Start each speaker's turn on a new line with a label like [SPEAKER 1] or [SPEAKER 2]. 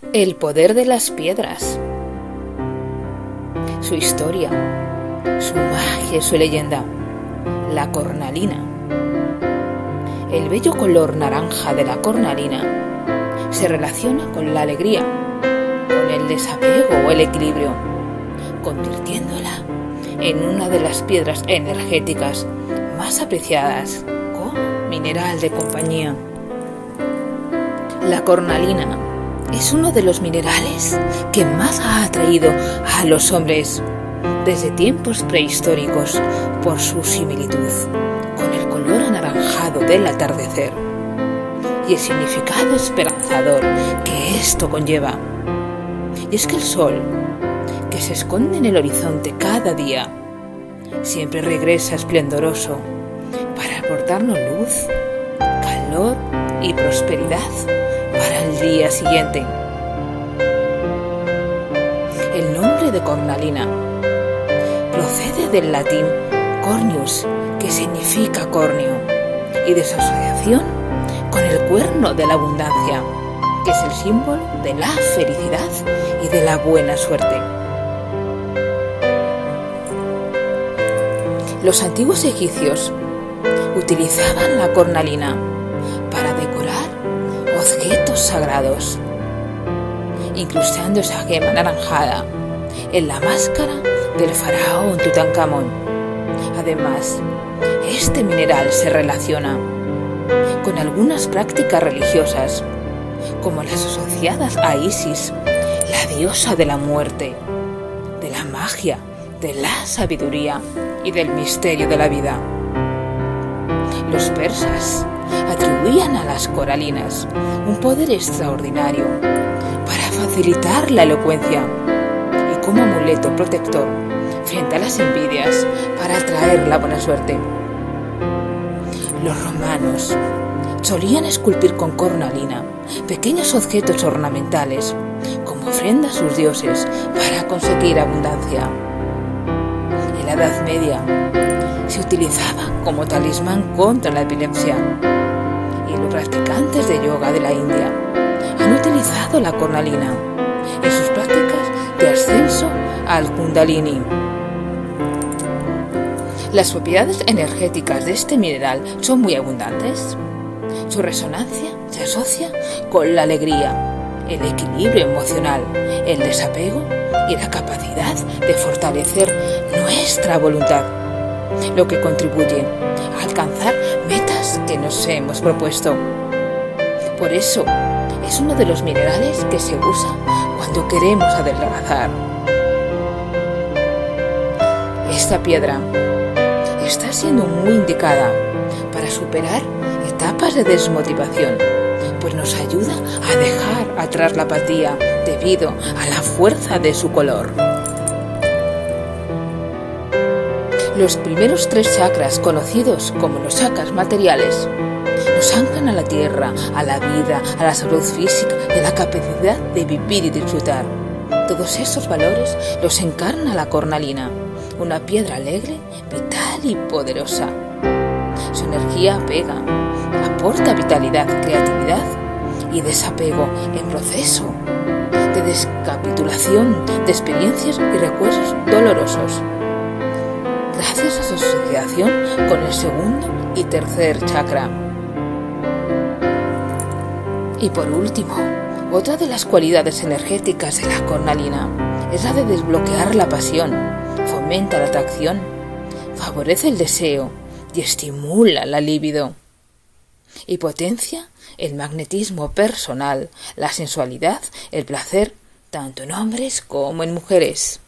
[SPEAKER 1] El poder de las piedras. Su historia, su magia, su leyenda. La cornalina. El bello color naranja de la cornalina se relaciona con la alegría, con el desapego o el equilibrio, convirtiéndola en una de las piedras energéticas más apreciadas como mineral de compañía. La cornalina es uno de los minerales que más ha atraído a los hombres desde tiempos prehistóricos por su similitud con el color anaranjado del atardecer y el significado esperanzador que esto conlleva. Y es que el sol, que se esconde en el horizonte cada día, siempre regresa esplendoroso para aportarnos luz, calor y prosperidad para el día siguiente. El nombre de cornalina procede del latín cornius, que significa cornio, y de su asociación con el cuerno de la abundancia, que es el símbolo de la felicidad y de la buena suerte. Los antiguos egipcios utilizaban la cornalina sagrados, incrustando esa gema anaranjada en la máscara del faraón Tutankamón. Además, este mineral se relaciona con algunas prácticas religiosas, como las asociadas a Isis, la diosa de la muerte, de la magia, de la sabiduría y del misterio de la vida. Los persas atribuían a las coralinas un poder extraordinario para facilitar la elocuencia y como amuleto protector frente a las envidias para atraer la buena suerte. Los romanos solían esculpir con cornalina pequeños objetos ornamentales como ofrenda a sus dioses para conseguir abundancia. En la Edad Media se utilizaba como talismán contra la epilepsia practicantes de yoga de la India han utilizado la cornalina en sus prácticas de ascenso al kundalini. Las propiedades energéticas de este mineral son muy abundantes. Su resonancia se asocia con la alegría, el equilibrio emocional, el desapego y la capacidad de fortalecer nuestra voluntad, lo que contribuye a alcanzar que nos hemos propuesto. Por eso, es uno de los minerales que se usa cuando queremos adelgazar. Esta piedra está siendo muy indicada para superar etapas de desmotivación, pues nos ayuda a dejar atrás la apatía debido a la fuerza de su color. Los primeros tres chakras, conocidos como los chakras materiales, nos anclan a la tierra, a la vida, a la salud física y a la capacidad de vivir y disfrutar. Todos esos valores los encarna la cornalina, una piedra alegre, vital y poderosa. Su energía pega, aporta vitalidad, creatividad y desapego en proceso de descapitulación de experiencias y recuerdos dolorosos. Con el segundo y tercer chakra. Y por último, otra de las cualidades energéticas de la cornalina es la de desbloquear la pasión, fomenta la atracción, favorece el deseo y estimula la libido. Y potencia el magnetismo personal, la sensualidad, el placer, tanto en hombres como en mujeres.